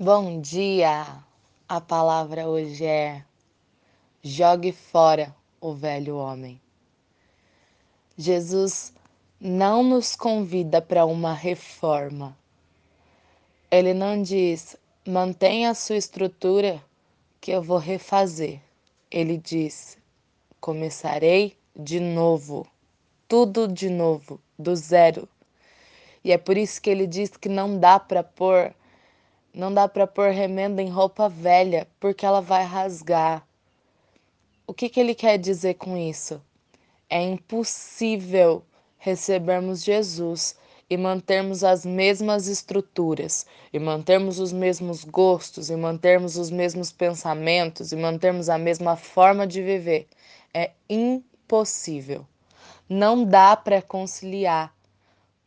Bom dia! A palavra hoje é jogue fora o velho homem. Jesus não nos convida para uma reforma. Ele não diz mantenha a sua estrutura que eu vou refazer. Ele diz começarei de novo, tudo de novo, do zero. E é por isso que ele diz que não dá para pôr não dá para pôr remenda em roupa velha, porque ela vai rasgar. O que, que ele quer dizer com isso? É impossível recebermos Jesus e mantermos as mesmas estruturas, e mantermos os mesmos gostos, e mantermos os mesmos pensamentos, e mantermos a mesma forma de viver. É impossível. Não dá para conciliar.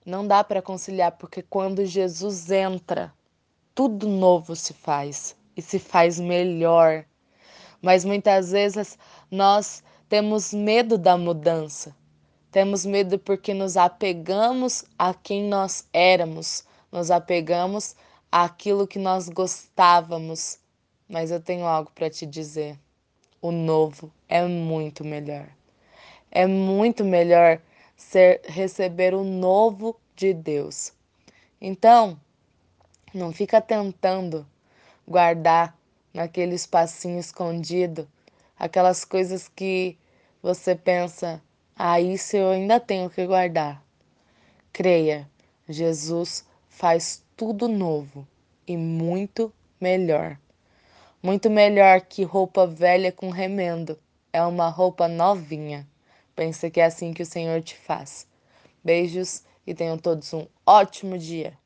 Não dá para conciliar, porque quando Jesus entra, tudo novo se faz e se faz melhor. Mas muitas vezes nós temos medo da mudança. Temos medo porque nos apegamos a quem nós éramos, nos apegamos àquilo que nós gostávamos. Mas eu tenho algo para te dizer. O novo é muito melhor. É muito melhor ser receber o novo de Deus. Então, não fica tentando guardar naquele espacinho escondido aquelas coisas que você pensa, ah, isso eu ainda tenho que guardar. Creia, Jesus faz tudo novo e muito melhor. Muito melhor que roupa velha com remendo. É uma roupa novinha. Pensa que é assim que o Senhor te faz. Beijos e tenham todos um ótimo dia.